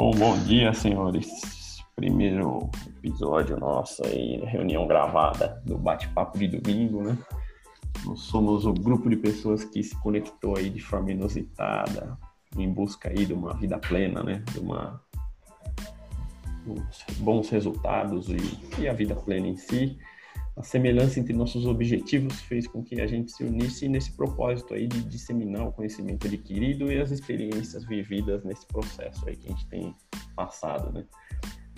Bom, bom dia, senhores. Primeiro episódio nosso aí, reunião gravada do bate-papo de domingo, né? Nós somos o grupo de pessoas que se conectou aí de forma inusitada, em busca aí de uma vida plena, né? De uma bons resultados e, e a vida plena em si a semelhança entre nossos objetivos fez com que a gente se unisse nesse propósito aí de disseminar o conhecimento adquirido e as experiências vividas nesse processo aí que a gente tem passado, né?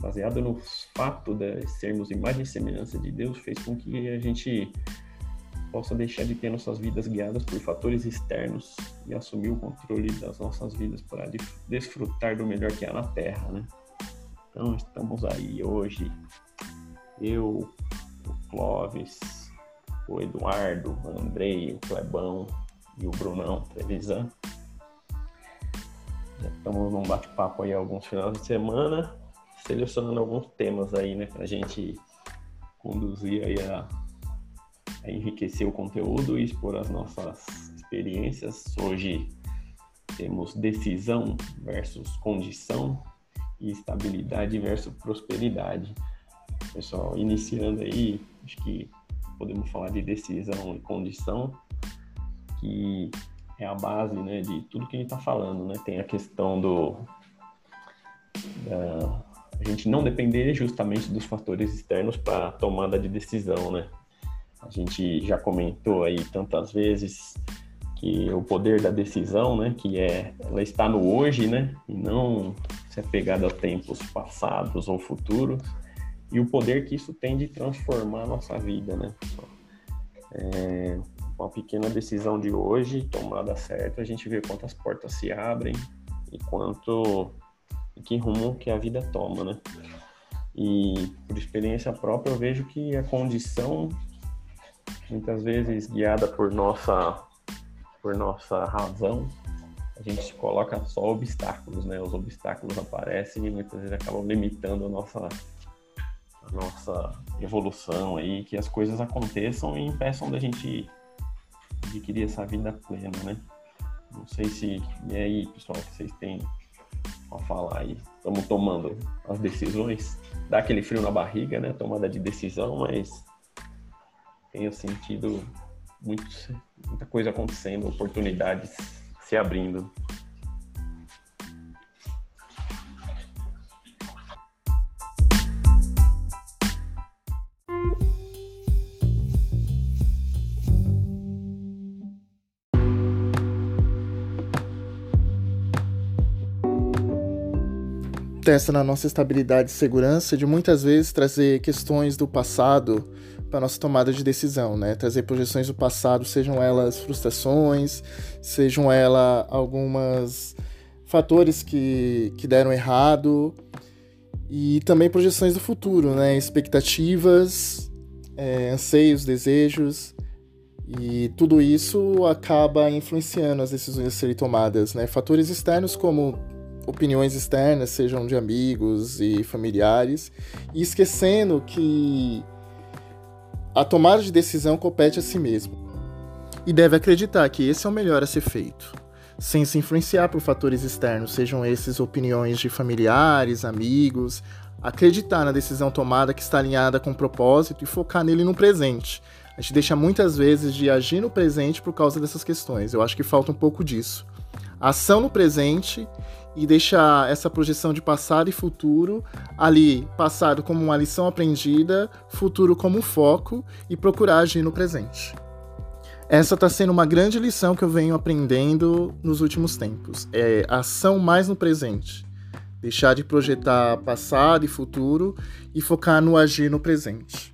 Baseado no fato de sermos imagem e semelhança de Deus, fez com que a gente possa deixar de ter nossas vidas guiadas por fatores externos e assumir o controle das nossas vidas para desfrutar do melhor que há na Terra, né? Então, estamos aí hoje, eu, Clóvis, o Eduardo, o Andrei, o Clebão e o Brunão Trevisan. Já estamos num bate-papo aí alguns finais de semana, selecionando alguns temas aí, né, para a gente conduzir aí a, a enriquecer o conteúdo e expor as nossas experiências. Hoje temos decisão versus condição e estabilidade versus prosperidade. Pessoal, iniciando aí, acho que podemos falar de decisão e condição, que é a base né, de tudo que a gente está falando. Né? Tem a questão do da, a gente não depender justamente dos fatores externos para a tomada de decisão. Né? A gente já comentou aí tantas vezes que o poder da decisão, né, que é ela está no hoje, né, e não se apegada a tempos passados ou futuros e o poder que isso tem de transformar a nossa vida, né? É, uma pequena decisão de hoje, tomada certa, a gente vê quantas portas se abrem e quanto e que rumo que a vida toma, né? E por experiência própria eu vejo que a condição muitas vezes guiada por nossa por nossa razão, a gente coloca só obstáculos, né? Os obstáculos aparecem e muitas vezes acabam limitando a nossa nossa evolução aí, que as coisas aconteçam e impeçam da gente adquirir essa vida plena, né? Não sei se. E aí, pessoal, que vocês têm a falar aí? Estamos tomando as decisões. Dá aquele frio na barriga, né? Tomada de decisão, mas tenho sentido muito, muita coisa acontecendo, oportunidades se abrindo. Testa na nossa estabilidade e segurança de muitas vezes trazer questões do passado para nossa tomada de decisão, né? Trazer projeções do passado, sejam elas frustrações, sejam elas algumas fatores que, que deram errado e também projeções do futuro, né? Expectativas, é, anseios, desejos e tudo isso acaba influenciando as decisões a serem tomadas, né? Fatores externos como opiniões externas, sejam de amigos e familiares, e esquecendo que a tomada de decisão compete a si mesmo. E deve acreditar que esse é o melhor a ser feito, sem se influenciar por fatores externos, sejam esses opiniões de familiares, amigos, acreditar na decisão tomada que está alinhada com o propósito e focar nele no presente. A gente deixa muitas vezes de agir no presente por causa dessas questões. Eu acho que falta um pouco disso. Ação no presente e deixar essa projeção de passado e futuro ali, passado como uma lição aprendida, futuro como foco e procurar agir no presente. Essa está sendo uma grande lição que eu venho aprendendo nos últimos tempos. É ação mais no presente. Deixar de projetar passado e futuro e focar no agir no presente.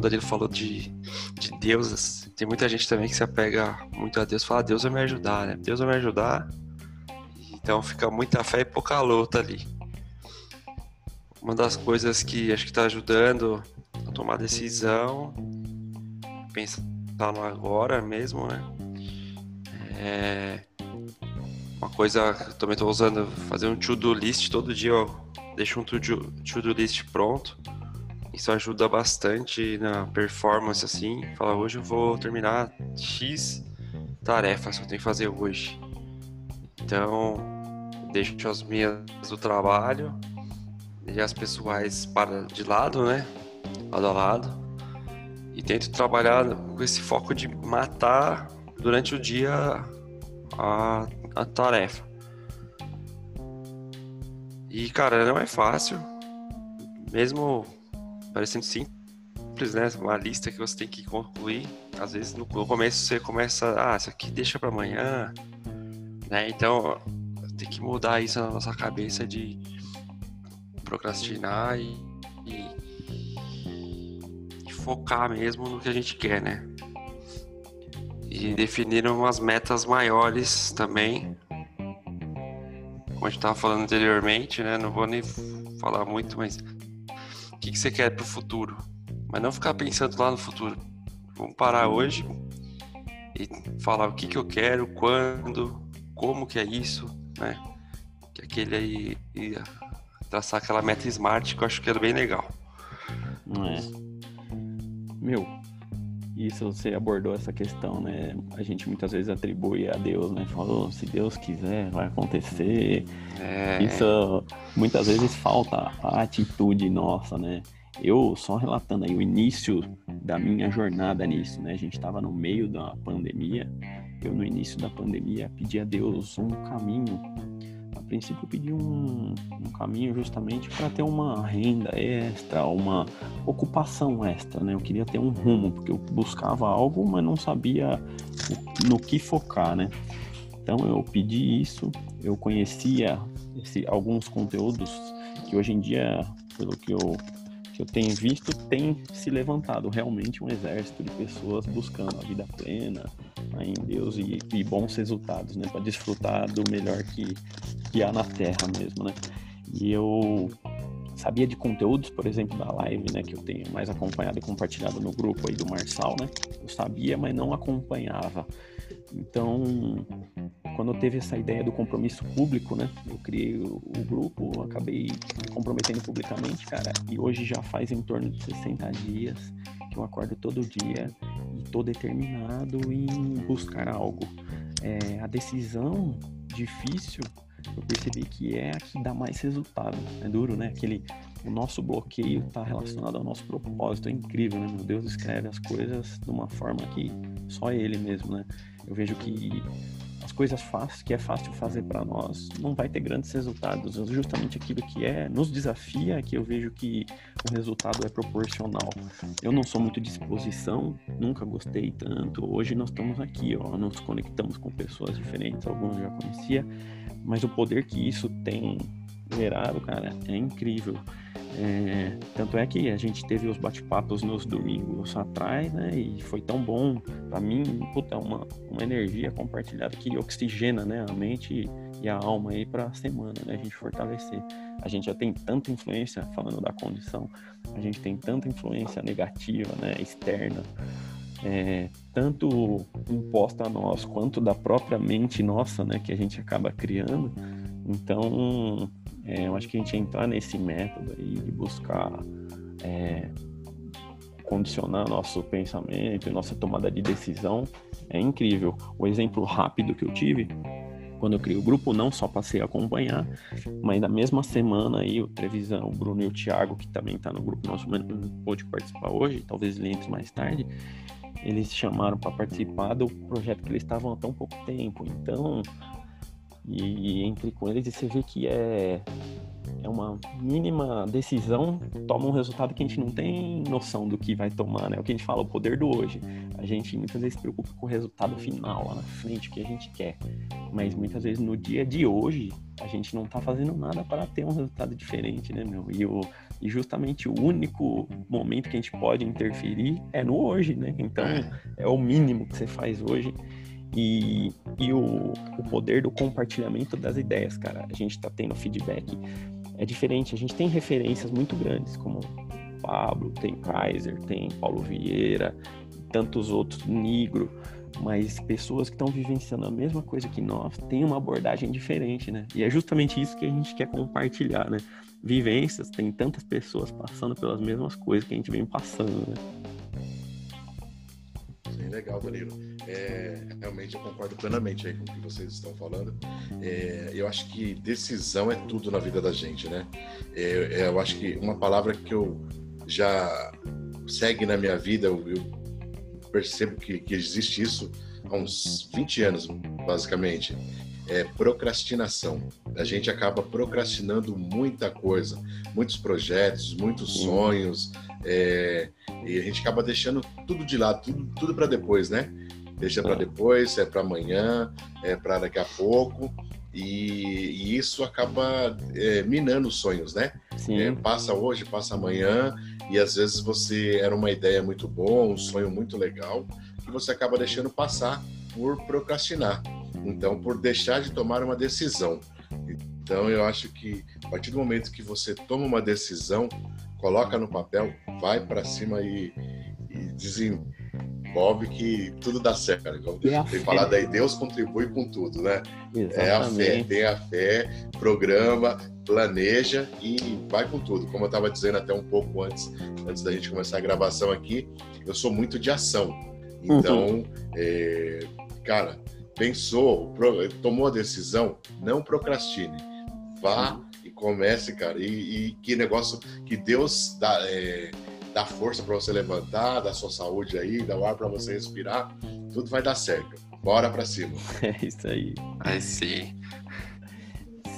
Danilo falou de, de Deus, assim, tem muita gente também que se apega muito a Deus fala, Deus vai me ajudar, né? Deus vai me ajudar. Então fica muita fé e pouca luta ali. Uma das coisas que acho que está ajudando a tomar decisão, pensar no agora mesmo, né? É... Uma coisa que eu também estou usando, fazer um to-do list todo dia, eu deixo um to-do list pronto. Isso ajuda bastante na performance, assim. Fala, hoje eu vou terminar X tarefas que eu tenho que fazer hoje. Então, deixo as minhas do trabalho e as pessoais para de lado, né? Lado a lado. E tento trabalhar com esse foco de matar durante o dia a, a tarefa. E, cara, não é fácil. Mesmo parecendo simples, né? Uma lista que você tem que concluir. Às vezes no, começo você começa, ah, isso aqui deixa para amanhã, né? Então tem que mudar isso na nossa cabeça de procrastinar e, e, e focar mesmo no que a gente quer, né? E definir umas metas maiores também. Como a gente estava falando anteriormente, né? Não vou nem falar muito, mas que, que você quer para o futuro? Mas não ficar pensando lá no futuro. Vamos parar hoje e falar o que, que eu quero, quando, como que é isso, né? Que aquele aí ia traçar aquela meta smart que eu acho que era bem legal. É. Meu, isso você abordou essa questão, né? A gente muitas vezes atribui a Deus, né? Falou, se Deus quiser, vai acontecer. É... Isso muitas vezes falta a atitude nossa, né? Eu só relatando aí o início da minha jornada nisso, né? A gente estava no meio da pandemia. Eu no início da pandemia pedi a Deus um caminho. A princípio pedi um, um caminho justamente para ter uma renda extra, uma ocupação extra, né? Eu queria ter um rumo porque eu buscava algo, mas não sabia no que focar, né? Então eu pedi isso. Eu conhecia esse, alguns conteúdos que hoje em dia, pelo que eu que eu tenho visto, tem se levantado realmente um exército de pessoas buscando a vida plena em Deus e, e bons resultados, né? Para desfrutar do melhor que, que há na Terra mesmo, né? E eu sabia de conteúdos, por exemplo, da live, né, que eu tenho mais acompanhado e compartilhado no grupo aí do Marçal, né? Eu sabia, mas não acompanhava. Então, quando teve essa ideia do compromisso público, né? Eu criei o, o, grupo, acabei me comprometendo publicamente, cara, e hoje já faz em torno de 60 dias que eu acordo todo dia e tô determinado em buscar algo. É, a decisão difícil, eu percebi que é a que dá mais resultado. É duro, né? Aquele o nosso bloqueio está relacionado ao nosso propósito. É incrível, né? Meu Deus escreve as coisas de uma forma que só Ele mesmo, né? Eu vejo que as coisas fáceis, que é fácil fazer para nós, não vai ter grandes resultados. Justamente aquilo que é nos desafia, que eu vejo que o resultado é proporcional. Eu não sou muito de exposição, nunca gostei tanto. Hoje nós estamos aqui, ó, nos conectamos com pessoas diferentes, alguns já conhecia, mas o poder que isso tem gerado, cara, é incrível. É, tanto é que a gente teve os bate-papos nos domingos atrás, né? E foi tão bom para mim, puta, uma, uma energia compartilhada que oxigena, né? A mente e a alma aí para a semana, né? A gente fortalecer. A gente já tem tanta influência, falando da condição, a gente tem tanta influência negativa, né? Externa. É, tanto imposta a nós quanto da própria mente nossa, né, que a gente acaba criando. Então, é, eu acho que a gente entrar nesse método aí de buscar é, condicionar nosso pensamento e nossa tomada de decisão é incrível. O exemplo rápido que eu tive quando eu criei o grupo, não só passei a acompanhar, mas na mesma semana aí o Trevisão, o Bruno e o Thiago, que também está no grupo nosso, mas não pôde participar hoje, talvez ele entre mais tarde, eles chamaram para participar do projeto que eles estavam há tão pouco tempo. Então, e entre com eles e você vê que é, é uma mínima decisão toma um resultado que a gente não tem noção do que vai tomar, né? O que a gente fala, o poder do hoje. A gente muitas vezes se preocupa com o resultado final lá na frente, o que a gente quer. Mas muitas vezes no dia de hoje, a gente não tá fazendo nada para ter um resultado diferente, né, meu? E, o, e justamente o único momento que a gente pode interferir é no hoje, né? Então é o mínimo que você faz hoje e, e o, o poder do compartilhamento das ideias, cara. A gente está tendo feedback. É diferente, a gente tem referências muito grandes, como Pablo, tem Kaiser, tem Paulo Vieira, tantos outros, Negro. mas pessoas que estão vivenciando a mesma coisa que nós têm uma abordagem diferente, né? E é justamente isso que a gente quer compartilhar, né? Vivências, tem tantas pessoas passando pelas mesmas coisas que a gente vem passando, né? Sim, legal, Danilo. É, realmente eu concordo plenamente aí com o que vocês estão falando. É, eu acho que decisão é tudo na vida da gente, né? É, é eu acho que uma palavra que eu já segue na minha vida, eu, eu percebo que, que existe isso há uns 20 anos, basicamente. É procrastinação. A gente acaba procrastinando muita coisa, muitos projetos, muitos sonhos, é, e a gente acaba deixando tudo de lado, tudo, tudo para depois, né? Deixa para depois, é para amanhã, é para daqui a pouco. E, e isso acaba é, minando os sonhos, né? É, passa hoje, passa amanhã, e às vezes você era uma ideia muito boa, um sonho muito legal, que você acaba deixando passar por procrastinar. Então, por deixar de tomar uma decisão. Então, eu acho que a partir do momento que você toma uma decisão, coloca no papel, vai para cima e, e desenvolve envolve que tudo dá certo. Igual tem, tem falado aí, Deus contribui com tudo, né? Exatamente. É a fé, tem a fé, programa, planeja e vai com tudo. Como eu estava dizendo até um pouco antes, antes da gente começar a gravação aqui, eu sou muito de ação. Então, uhum. é, cara, pensou, tomou a decisão, não procrastine. Vá e comece, cara. E, e, que negócio que Deus dá. É, dá força para você levantar, dá sua saúde aí, dá o ar para você respirar, tudo vai dar certo. Bora para cima. É isso aí. Aí sim.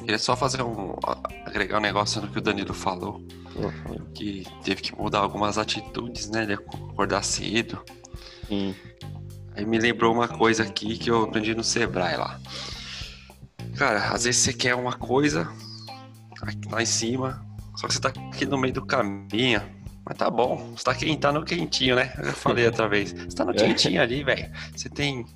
Queria só fazer um. agregar um negócio no que o Danilo falou. Uhum. Que teve que mudar algumas atitudes, né? De acordar cedo. Sim. Aí me lembrou uma coisa aqui que eu aprendi no Sebrae lá. Cara, às vezes você quer uma coisa lá em cima, só que você tá aqui no meio do caminho. Mas tá bom, você tá, quente, tá no quentinho, né? Eu falei outra vez. Você tá no é. quentinho ali, velho. Você tem.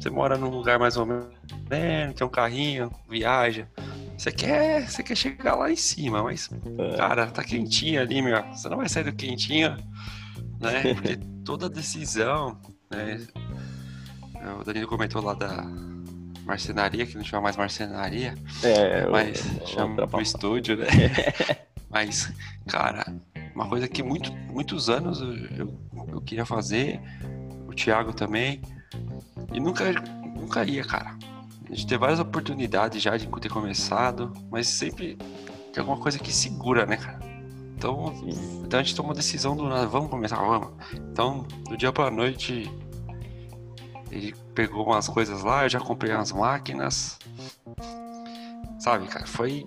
Você mora num lugar mais ou menos. Né? Tem um carrinho, viaja. Você quer, você quer chegar lá em cima, mas, é. cara, tá quentinho ali, meu. Você não vai sair do quentinho, né? Porque toda decisão, né? O Danilo comentou lá da marcenaria, que não chama mais marcenaria. É, mas chama o estúdio, né? mas, cara, uma coisa que muito, muitos anos eu, eu, eu queria fazer, o Thiago também, e nunca, nunca ia, cara. A gente teve várias oportunidades já de ter começado, mas sempre tem alguma coisa que segura, né, cara? Então, então a gente tomou a decisão do nada, vamos começar, vamos. Então, do dia pra noite, ele pegou umas coisas lá, eu já comprei umas máquinas. Sabe, cara, foi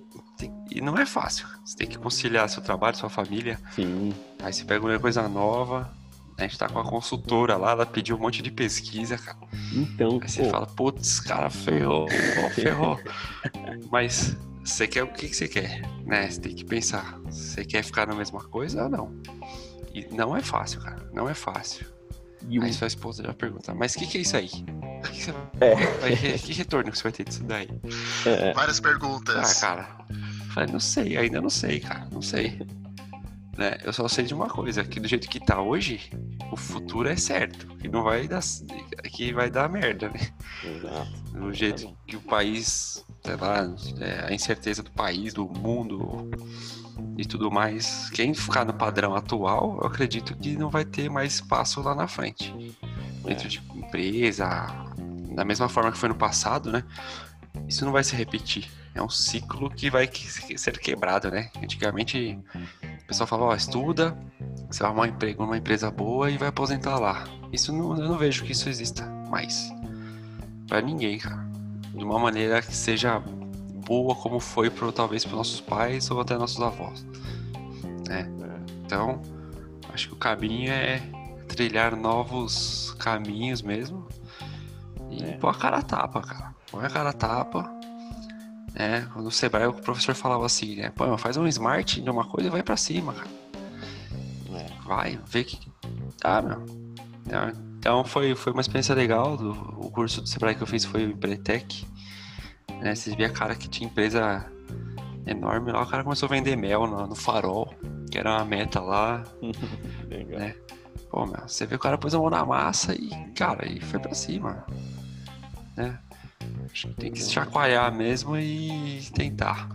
e não é fácil. Você tem que conciliar seu trabalho, sua família. Sim. Aí você pega uma coisa nova. A gente tá com a consultora lá, ela pediu um monte de pesquisa, cara. Então. Aí você pô. fala, putz, cara, ferrou, ferrou. Mas você quer o que, que você quer, né? Você tem que pensar. Você quer ficar na mesma coisa ou não? E não é fácil, cara. Não é fácil. E Aí sua esposa já pergunta, mas o que, que é isso aí? Que, você... é. que retorno que você vai ter disso daí? É. Várias perguntas. Ah, cara. Falei, não sei, ainda não sei, cara, não sei. Né? Eu só sei de uma coisa, que do jeito que tá hoje, o futuro é certo. Que não vai dar. Que vai dar merda, né? Exato. Do jeito que o país, sei lá, é, a incerteza do país, do mundo e tudo mais. Quem ficar no padrão atual, eu acredito que não vai ter mais espaço lá na frente. Dentro de empresa, da mesma forma que foi no passado, né? Isso não vai se repetir é um ciclo que vai ser quebrado, né? Antigamente o pessoal falava, ó, estuda, você vai arrumar um emprego numa empresa boa e vai aposentar lá. Isso não, eu não vejo que isso exista mais. Pra ninguém, cara. De uma maneira que seja boa como foi pro, talvez para nossos pais ou até nossos avós. Né? Então, acho que o caminho é trilhar novos caminhos mesmo. E é. pôr a cara a tapa, cara. Põe a cara a tapa né? No Sebrae o professor falava assim, né? Pô, faz um smart de uma coisa e vai para cima, cara. É. Vai, vê que tá, meu. É, então foi, foi uma experiência legal. Do, o curso do Sebrae que eu fiz foi o Empretec. Né? Vocês viram a cara que tinha empresa enorme lá. O cara começou a vender mel no, no farol, que era uma meta lá. né? Pô, meu, você vê o cara pôs a mão na massa e, cara, e foi pra cima. Né? Acho que tem que se chacoalhar mesmo e tentar.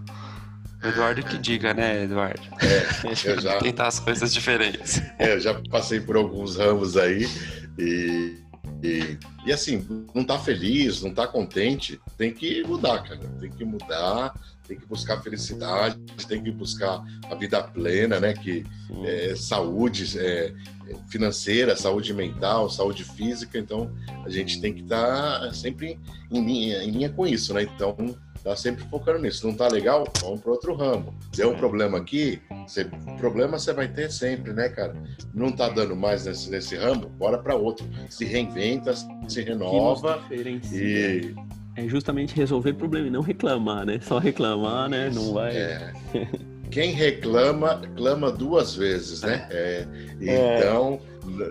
O Eduardo que diga, né, Eduardo? É, eu já, Tentar as coisas diferentes. é, eu já passei por alguns ramos aí e, e, e assim, não tá feliz, não tá contente, tem que mudar, cara. Tem que mudar, tem que buscar felicidade, tem que buscar a vida plena, né? Que é, saúde é, financeira, saúde mental, saúde física. Então, a gente tem que estar sempre em linha, em linha com isso, né? Então, tá sempre focando nisso. Não tá legal? Vamos para outro ramo. Deu um É. problema aqui, você, problema você vai ter sempre, né, cara? Não tá dando mais nesse, nesse ramo? Bora para outro. Se reinventa, se renova e é justamente resolver problema e não reclamar, né? Só reclamar, né? Não vai. É. Quem reclama, clama duas vezes, né? É, É. então,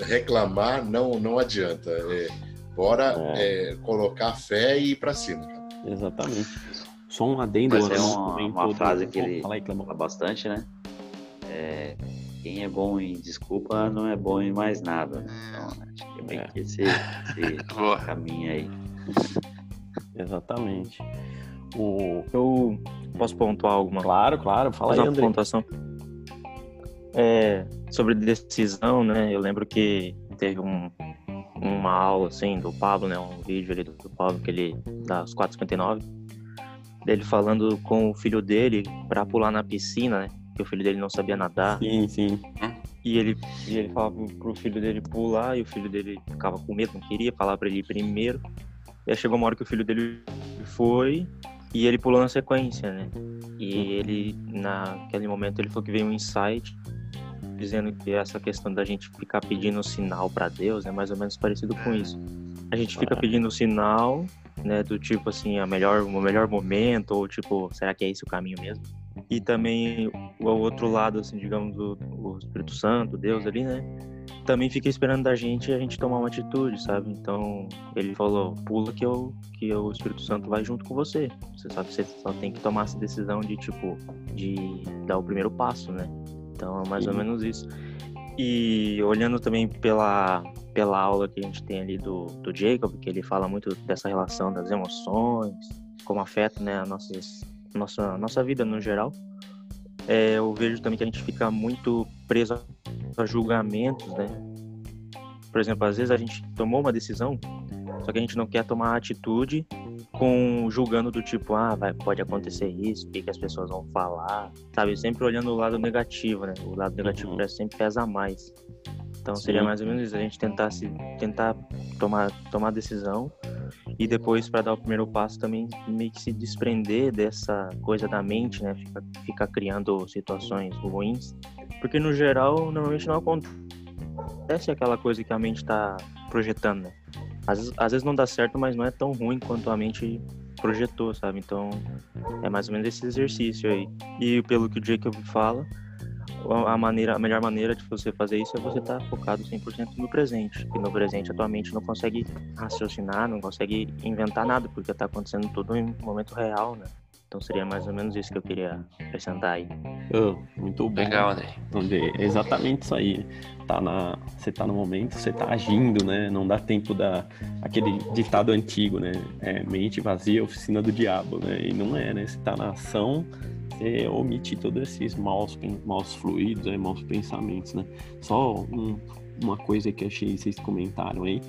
reclamar não, não adianta. É, bora é, colocar fé e ir pra cima. Exatamente. Só um adendo. Mas é uma- uma frase que ele- Fala aí. Fala bastante, né? É, quem é bom em desculpa não é bom em mais nada. né? Então, acho que é bem É. que esse, esse caminho aí. Exatamente. O... Eu posso pontuar alguma Claro, claro. Fala aí, uma André. pontuação? É, sobre decisão, né? Eu lembro que teve um, uma aula, assim, do Pablo, né? Um vídeo ali do, do Pablo, que ele, das 4h59, dele falando com o filho dele pra pular na piscina, né? Que o filho dele não sabia nadar. Sim, sim. E ele, e ele falava pro filho dele pular, e o filho dele ficava com medo, não queria falar pra ele ir primeiro. E aí chegou uma hora que o filho dele foi, e ele pulou na sequência, né? E ele, naquele momento, ele falou que veio um insight dizendo que essa questão da gente ficar pedindo sinal pra Deus é mais ou menos parecido com isso. A gente fica pedindo sinal, né, do tipo assim, a melhor, o melhor momento, ou tipo, será que é esse o caminho mesmo? E também o outro lado, assim, digamos, o, o Espírito Santo, Deus ali, né? Também fica esperando da gente a gente tomar uma atitude, sabe? Então, ele falou, pula que, eu, que o Espírito Santo vai junto com você. Você sabe, você só tem que tomar essa decisão de, tipo, de dar o primeiro passo, né? Então, é mais ou Sim. menos isso. E olhando também pela, pela aula que a gente tem ali do, do Jacob, que ele fala muito dessa relação das emoções, como afeta né, a nossas, nossa, nossa vida no geral. É, eu vejo também que a gente fica muito preso a julgamentos, né? Por exemplo, às vezes a gente tomou uma decisão, só que a gente não quer tomar atitude com julgando do tipo, ah, vai, pode acontecer isso, o que, que as pessoas vão falar, sabe? Sempre olhando o lado negativo, né? O lado negativo Uhum. parece sempre pesa mais. Então Sim. seria mais ou menos isso, a gente tentar se tentar tomar tomar decisão e depois para dar o primeiro passo também meio que se desprender dessa coisa da mente, né? Fica, fica criando situações ruins, porque no geral normalmente não acontece aquela coisa que a mente está projetando, né? Às, às vezes não dá certo, mas não é tão ruim quanto a mente projetou, sabe? Então é mais ou menos esse exercício aí. E pelo que o Jacob fala, a maneira, a melhor maneira de você fazer isso é você estar focado 100% no presente. E no presente a tua mente não consegue raciocinar, não consegue inventar nada, porque está acontecendo tudo em momento real, né? Então seria mais ou menos isso que eu queria acrescentar aí. Oh, muito bom. Legal, André. André. É exatamente isso aí. Tá na, você tá no momento, você tá agindo, né? Não dá tempo da aquele ditado antigo, né? É, mente vazia, oficina do diabo, né? E não é, né? Você tá na ação, você omite todos esses maus, maus fluidos, né? maus pensamentos, né? Só um- uma coisa que eu achei vocês comentaram aí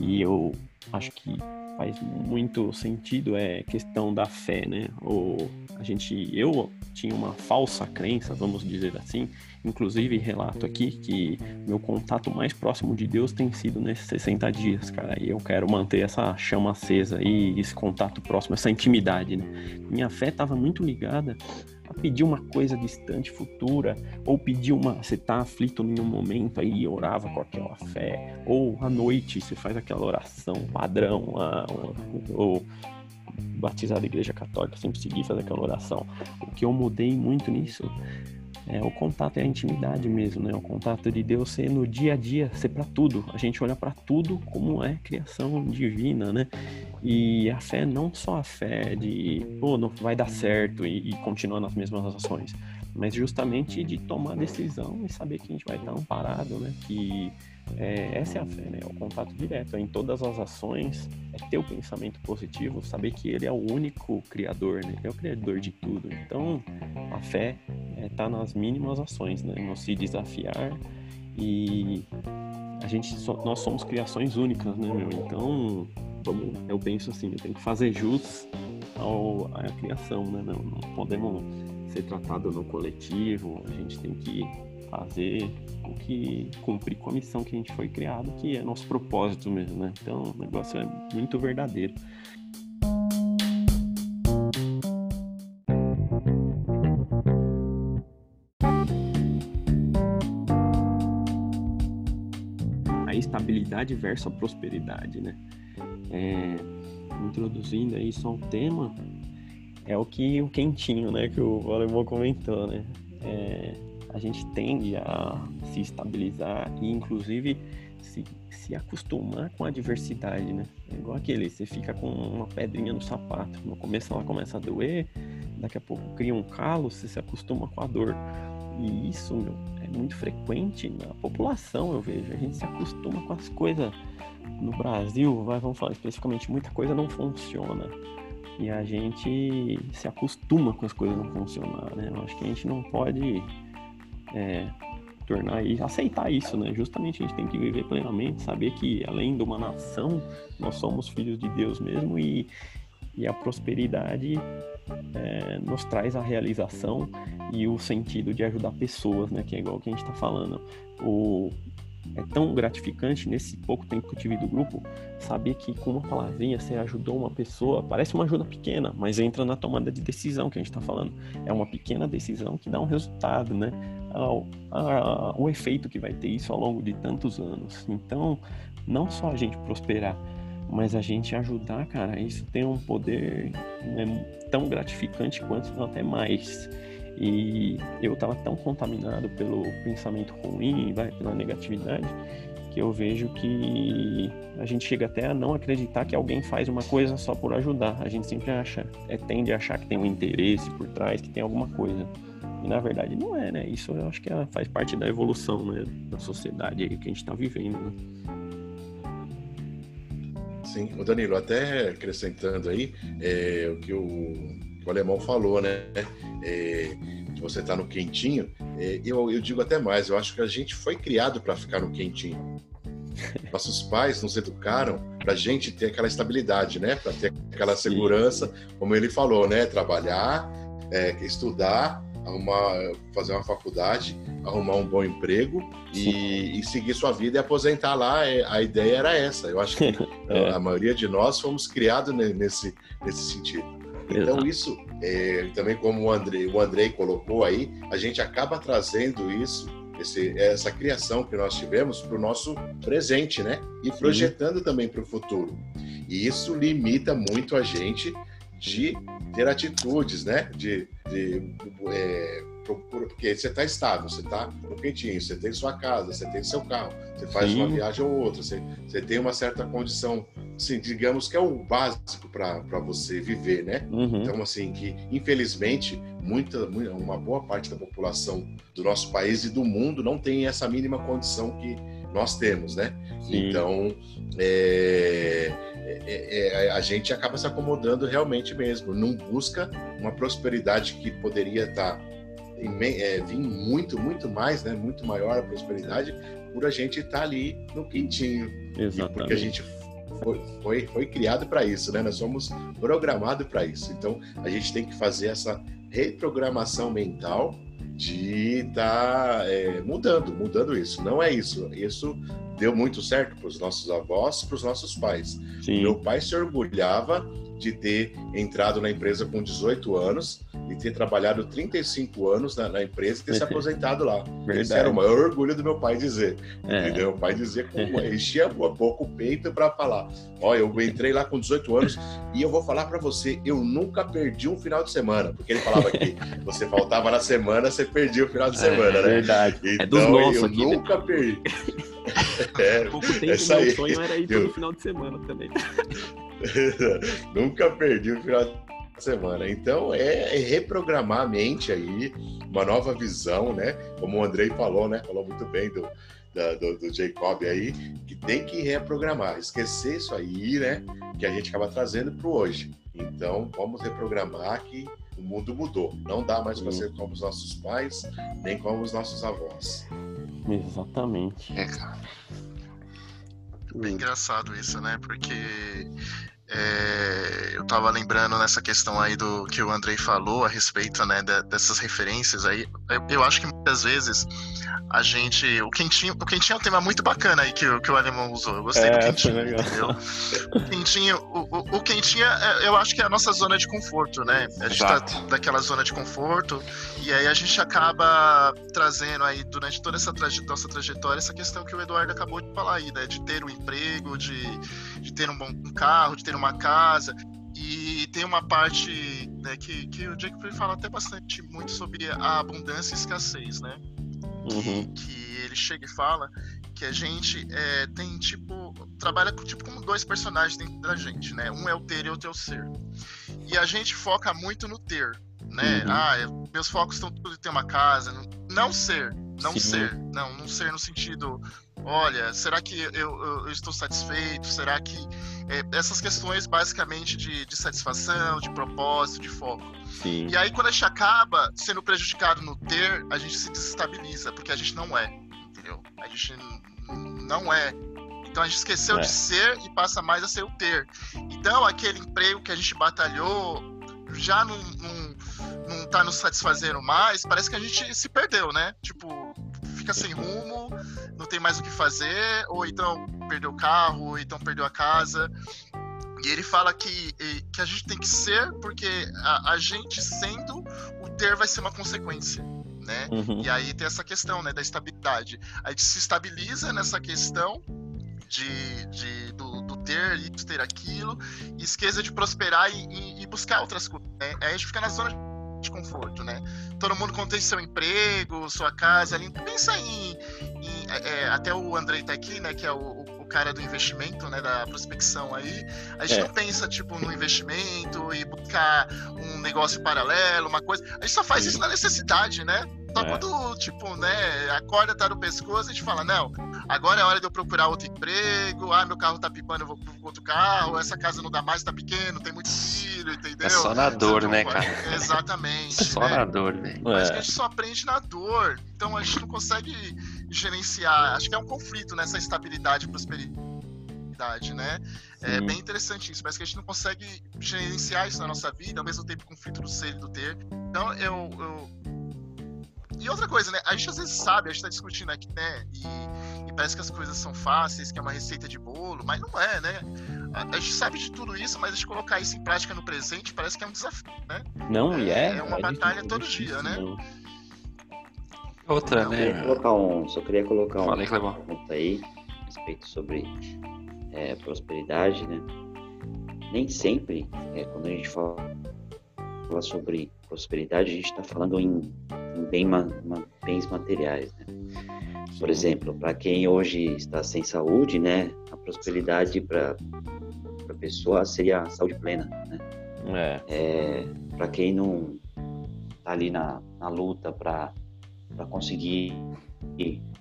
e eu acho que faz muito sentido é questão da fé, né? O, a gente, eu tinha uma falsa crença, vamos dizer assim, inclusive relato aqui que meu contato mais próximo de Deus tem sido nesses 60 dias, cara, e eu quero manter essa chama acesa aí, esse contato próximo, essa intimidade, né? Minha fé estava muito ligada a pedir uma coisa distante, futura, ou pedir uma. Você tá aflito em um momento aí, orava com aquela fé, ou à noite você faz aquela oração padrão ou batizado da igreja católica, sempre segui fazer aquela oração. O que eu mudei muito nisso é o contato, é a intimidade mesmo, né? O contato de Deus ser no dia a dia, ser para tudo. A gente olha para tudo como é criação divina, né? E a fé, não só a fé de, pô, não vai dar certo e, e continuar nas mesmas ações, mas justamente de tomar decisão e saber que a gente vai estar amparado, né? Que é, essa é a fé, né? É o contato direto é em todas as ações, é ter o pensamento positivo, saber que ele é o único criador, né? Ele é o criador de tudo. Então, a fé é tá nas mínimas ações, né? Não se desafiar e a gente nós somos criações únicas, né, meu? Então, vamos, eu penso assim, eu tenho que fazer jus ao, à criação, né? Não, não podemos ser tratado no coletivo, a gente tem que fazer o que cumprir com a missão que a gente foi criado, que é nosso propósito mesmo, né? Então, o negócio é muito verdadeiro. A estabilidade versus a prosperidade, né? É, introduzindo aí só um tema, é o que o quentinho, né, que o alemão comentou, né? É, a gente tende a se estabilizar e, inclusive, se, se acostumar com a diversidade, né? É igual aquele, você fica com uma pedrinha no sapato. No começo ela começa a doer, daqui a pouco cria um calo, você se acostuma com a dor. E isso, meu, é muito frequente na população, eu vejo. A gente se acostuma com as coisas. No Brasil, vai, vamos falar especificamente, muita coisa não funciona. E a gente se acostuma com as coisas não funcionar, né? Eu acho que a gente não pode é, tornar e aceitar isso, né? Justamente a gente tem que viver plenamente, saber que além de uma nação, nós somos filhos de Deus mesmo e, e a prosperidade é, nos traz a realização e o sentido de ajudar pessoas, né? Que é igual que a gente está falando. O, é tão gratificante nesse pouco tempo que eu tive do grupo saber que com uma palavrinha você ajudou uma pessoa. Parece uma ajuda pequena, mas entra na tomada de decisão que a gente está falando. É uma pequena decisão que dá um resultado, né? Ao, o efeito que vai ter isso ao longo de tantos anos. Então, não só a gente prosperar, mas a gente ajudar, cara, isso tem um poder né, tão gratificante quanto até mais. E eu estava tão contaminado pelo pensamento ruim, vai, pela negatividade, que eu vejo que a gente chega até a não acreditar que alguém faz uma coisa só por ajudar. A gente sempre acha, é, tende a achar que tem um interesse por trás, que tem alguma coisa. E na verdade não é, né? Isso eu acho que é, faz parte da evolução né? da sociedade que a gente está vivendo. Né? Sim, o Danilo, até acrescentando aí é, o que o o alemão falou, né? É, que você está no quentinho. É, eu, eu digo até mais, eu acho que a gente foi criado para ficar no quentinho. Nossos pais nos educaram para a gente ter aquela estabilidade, né? Para ter aquela segurança, Sim. como ele falou, né? Trabalhar, é, estudar, arrumar, fazer uma faculdade, arrumar um bom emprego e, e, seguir sua vida e aposentar lá. É, a ideia era essa. Eu acho que é. a maioria de nós fomos criados nesse, nesse sentido. Então, Exato. isso, é, também como o Andrei, o Andrei colocou aí, a gente acaba trazendo isso, esse, essa criação que nós tivemos para o nosso presente, né? E projetando Sim. também para o futuro. E isso limita muito a gente de ter atitudes, né? De, de é, procura, porque você está estável, você está no quentinho, você tem sua casa, você tem seu carro, você faz Sim. uma viagem ou outra, você, você tem uma certa condição, assim, digamos que é o básico para você viver, né? Uhum. Então, assim, que infelizmente muita, uma boa parte da população do nosso país e do mundo não tem essa mínima condição que nós temos, né? Sim. Então, é, é, é, a gente acaba se acomodando realmente mesmo, não busca uma prosperidade que poderia estar tá é, vir muito, muito mais, né? Muito maior a prosperidade por a gente estar tá ali no quentinho. Exatamente. Porque a gente foi, foi, foi criado para isso, né? Nós somos programados para isso. Então, a gente tem que fazer essa reprogramação mental de estar tá, é, mudando, mudando isso. Não é isso. Isso deu muito certo para os nossos avós, para os nossos pais. Sim. Meu pai se orgulhava de ter entrado na empresa com 18 anos e ter trabalhado 35 anos na, na empresa e ter se aposentado lá. Verdade. Esse era o maior orgulho do meu pai dizer. É. Entendeu? Meu pai dizia que enchia um pouco o peito para falar. Olha, eu entrei lá com 18 anos e eu vou falar para você, eu nunca perdi um final de semana, porque ele falava que você faltava na semana, você perdia o final de é, semana, é, né? Verdade. Então, é dos então, nossos eu aqui, né? nunca né? perdi. É, pouco tempo, meu sonho era ir todo eu... final de semana também. Nunca perdi o final de semana. Então é, é reprogramar a mente aí, uma nova visão, né? Como o Andrei falou, né? Falou muito bem do, da, do, do, Jacob aí, que tem que reprogramar, esquecer isso aí, né? Que a gente acaba trazendo para hoje. Então, vamos reprogramar que o mundo mudou. Não dá mais para ser como os nossos pais, nem como os nossos avós. Exatamente. É, cara. Bem engraçado isso, né? Porque é, eu tava lembrando nessa questão aí do que o Andrei falou a respeito né, de, dessas referências aí. Eu, eu, acho que muitas vezes a gente. O quentinho, o quentinho é um tema muito bacana aí que, que o alemão usou. Eu gostei é, do quentinho, entendeu? O quentinho, o, o, quentinho é, eu acho que é a nossa zona de conforto, né? A gente tá Exato. tá daquela zona de conforto, e aí a gente acaba trazendo aí durante toda essa traje, nossa trajetória essa questão que o Eduardo acabou de falar aí, né? De ter um emprego, de, de ter um bom um carro, de ter uma casa. E tem uma parte né, que, que o Jake fala até bastante muito sobre a abundância e escassez, né? Uhum. Que, que, ele chega e fala que a gente é, tem tipo trabalha tipo como dois personagens dentro da gente, né? Um é o ter e outro é o ser. E a gente foca muito no ter, né? Uhum. Ah, meus focos estão tudo em ter uma casa, não ser, não Sim. ser, não, não ser no sentido olha, será que eu, eu, eu estou satisfeito? Será que. É, essas questões basicamente de, de, satisfação, de propósito, de foco. Sim. E aí, quando a gente acaba sendo prejudicado no ter, a gente se desestabiliza, porque a gente não é, entendeu? A gente não é. Então a gente esqueceu é. de ser e passa mais a ser o ter. Então, aquele emprego que a gente batalhou já não, não, não tá nos satisfazendo mais, parece que a gente se perdeu, né? Tipo, fica sem rumo, não tem mais o que fazer, ou então perdeu o carro, ou então perdeu a casa. E ele fala que, que a gente tem que ser, porque a, a gente sendo, o ter vai ser uma consequência. Né? Uhum. E aí tem essa questão né, da estabilidade. A gente se estabiliza nessa questão de, de do, do, ter isso, ter aquilo, e esqueça de prosperar e, e, e buscar outras coisas. Né? Aí a gente fica na zona de conforto, né? Todo mundo tem seu emprego, sua casa ali, pensa em é, é, até o Andrei tá aqui, né, que é o, o, cara do investimento, né, da prospecção aí, a gente é. não pensa, tipo, no investimento e buscar um negócio paralelo, uma coisa, a gente só faz isso na necessidade, né? Só é. quando, tipo, né, a corda tá no pescoço, a gente fala, não, agora é hora de eu procurar outro emprego, ah, meu carro tá pipando, eu vou pro outro carro, essa casa não dá mais, tá pequeno, tem muito filho, entendeu? É só na dor, né, cara? Exatamente. só né? na dor, velho. Mas é. a gente só aprende na dor, então a gente não consegue gerenciar, acho que é um conflito nessa estabilidade e prosperidade, né? É Sim. É bem interessante isso, mas que a gente não consegue gerenciar isso na nossa vida, ao mesmo tempo conflito do ser e do ter. Então eu, eu e outra coisa, né? A gente às vezes sabe, a gente tá discutindo aqui, né? E, e, parece que as coisas são fáceis, que é uma receita de bolo, mas não é, né? A, a, gente sabe de tudo isso, mas a gente colocar isso em prática no presente parece que é um desafio, né? Não, e é. É uma é batalha todo dia, né? Outra, né? Só queria colocar um, só queria colocar Falei, um ponto aí a respeito sobre é, prosperidade, né? Nem sempre, é, quando a gente fala, fala sobre prosperidade, a gente está falando em, em bem, ma, bens materiais. Né? Por exemplo, para quem hoje está sem saúde, né, a prosperidade para a pessoa seria a saúde plena. Né? É. é para quem não está ali na, na luta para conseguir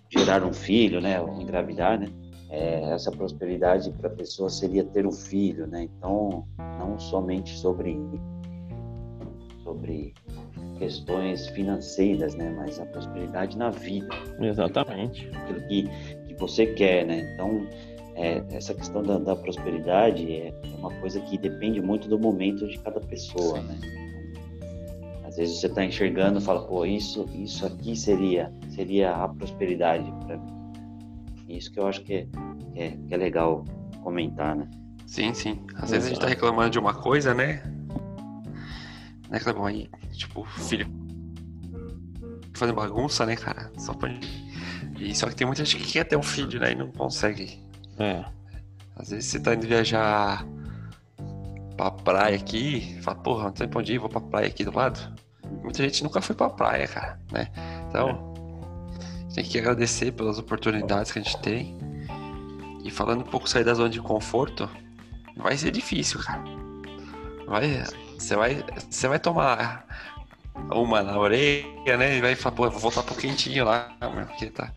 gerar um filho, né, ou engravidar, né, é, essa prosperidade para a pessoa seria ter um filho, né? Então, não somente sobre sobre questões financeiras, né? Mas a prosperidade na vida. Exatamente. Aquilo que, que você quer, né? Então, é, essa questão da, da prosperidade é, é, uma coisa que depende muito do momento de cada pessoa, né? Às vezes você está enxergando e fala, pô, isso, isso aqui seria, seria a prosperidade para mim. Isso que eu acho que é, que é, que é legal comentar, né? Sim, sim. Às vezes a gente está reclamando de uma coisa, né? Né, Clebão? Aí, tipo, filho fazendo bagunça, né, cara? Só pra... E só que tem muita gente que quer ter um filho, né? E não consegue. É. Às vezes você tá indo viajar pra praia aqui, fala, porra, não tem pra onde ir, vou pra praia aqui do lado. Muita gente nunca foi pra praia, cara, né? Então, é. tem que agradecer pelas oportunidades que a gente tem. E falando um pouco sair da zona de conforto, vai ser difícil, cara. Vai, você vai, você vai tomar uma na orelha, né? E vai falar, pô, vou voltar pro quentinho lá, porque tá.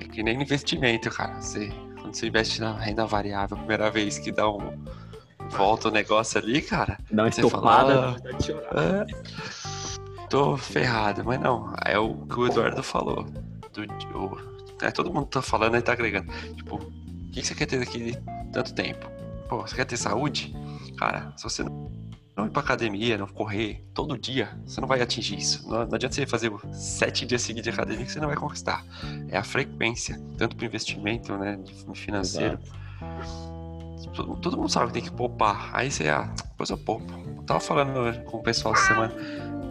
É que nem investimento, cara. Você, quando você investe na renda variável, primeira vez que dá um. Volta o negócio ali, cara. Dá uma estopada, fala, chorar. é, tô ferrado, mas não. É o que o Eduardo falou. Do, o- é, todo mundo tá falando e tá agregando. Tipo, o que você quer ter daqui tanto tempo? Pô, você quer ter saúde? Cara, se você não não ir pra academia, não correr todo dia, você não vai atingir isso. Não, não adianta você fazer sete dias seguidos de academia que você não vai conquistar. É a frequência, tanto pro investimento, né, financeiro. Todo, todo mundo sabe que tem que poupar. Aí você, ah, depois eu poupo. Eu tava falando com o pessoal essa semana.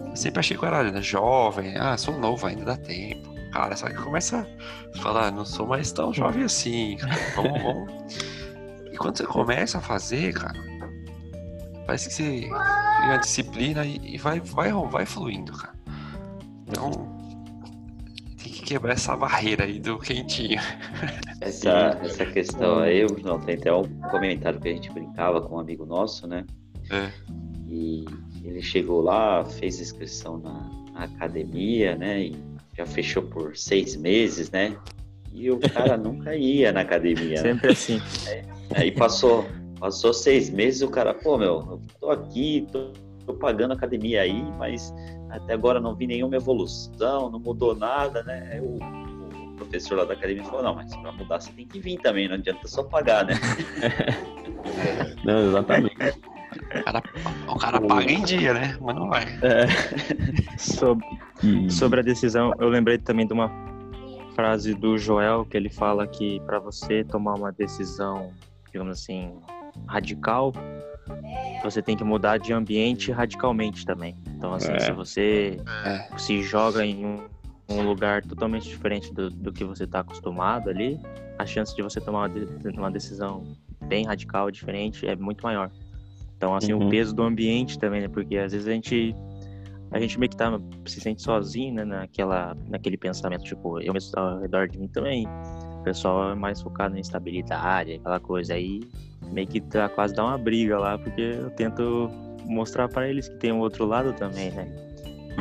Eu sempre achei que eu era jovem. Ah, sou novo ainda, dá tempo. Cara, só que começa a falar, "Ah, não sou mais tão jovem assim. Vamos, vamos. E quando você começa a fazer, cara, parece que você cria uma disciplina e, e vai, vai, vai fluindo, cara. Então, tem que quebrar essa barreira aí do quentinho. Essa, essa questão aí, não, tem até um comentário que a gente brincava com um amigo nosso, né? É. E ele chegou lá, fez inscrição na, na academia, né? E já fechou por seis meses, né? E o cara nunca ia na academia. né? Sempre assim. Aí passou, passou seis meses, o cara, pô, meu, eu tô aqui, tô, tô pagando academia aí, mas até agora não vi nenhuma evolução, não mudou nada, né? Aí o, professor lá da academia falou, não, mas pra mudar você tem que vir também, não adianta só pagar, né? Não, exatamente. O cara, o cara paga em dia, né? Mas não vai. Sob- E- Sobre a decisão, eu lembrei também de uma frase do Joel que ele fala que para você tomar uma decisão, digamos assim, radical, você tem que mudar de ambiente radicalmente também. Então, assim, É. se você É. se joga em um, um lugar totalmente diferente do, do que você está acostumado ali, a chance de você tomar uma, de- uma decisão bem radical, diferente, é muito maior. Então, assim, Uhum. o peso do ambiente também, né? Porque às vezes a gente a gente meio que tá, se sente sozinho, né, naquela, naquele pensamento, tipo, eu mesmo ao redor de mim também, o pessoal é mais focado em estabilidade, aquela coisa aí, meio que tá, quase dá uma briga lá, porque eu tento mostrar para eles que tem um outro lado também, né,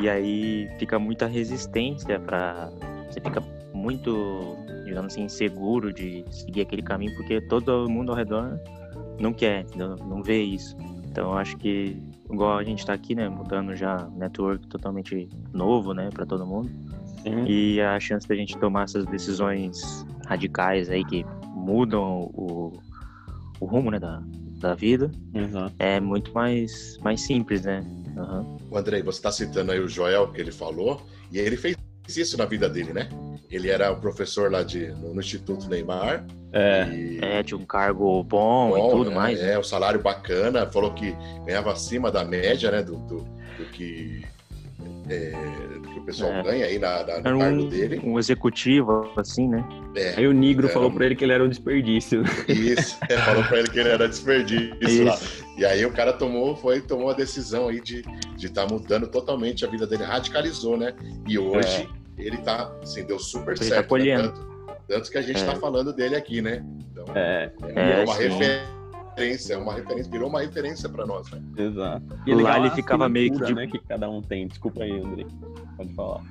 e aí fica muita resistência para você fica muito, digamos assim, inseguro de seguir aquele caminho, porque todo mundo ao redor não quer, entendeu? não vê isso. Então eu acho que igual a gente tá aqui, né, mudando já network totalmente novo, né, para todo mundo. Sim. E a chance da gente tomar essas decisões radicais aí que mudam o, o rumo, né, da, da vida Exato. é muito mais mais simples, né? Aham. O Andrei, você está citando aí o Joel que ele falou, e ele fez isso na vida dele, né? Ele era o professor lá de, no, no Instituto Neymar. É, E, É, de um cargo bom, bom, e tudo é, mais. né? É, o salário bacana, falou que ganhava acima da média, né? Do, do, do que, é, que o pessoal É. ganha aí na, na- no Era cargo um, dele. um executivo, assim, né? É, aí o Negro Era falou um- pra ele que ele era um desperdício. Isso, é, falou pra ele que ele era desperdício lá. E aí o cara tomou, foi, tomou a decisão aí de estar mudando totalmente a vida dele, radicalizou, né? E hoje ele tá, assim, deu super Ele tá certo. né? colhendo. Tanto, tanto que a gente É. tá falando dele aqui, né? Então, É, é, É, uma sim. referência, é uma referência, virou uma referência pra nós, né? exato. Lá ele a ficava meio que de- né, que cada um tem. Desculpa aí, André. Pode falar.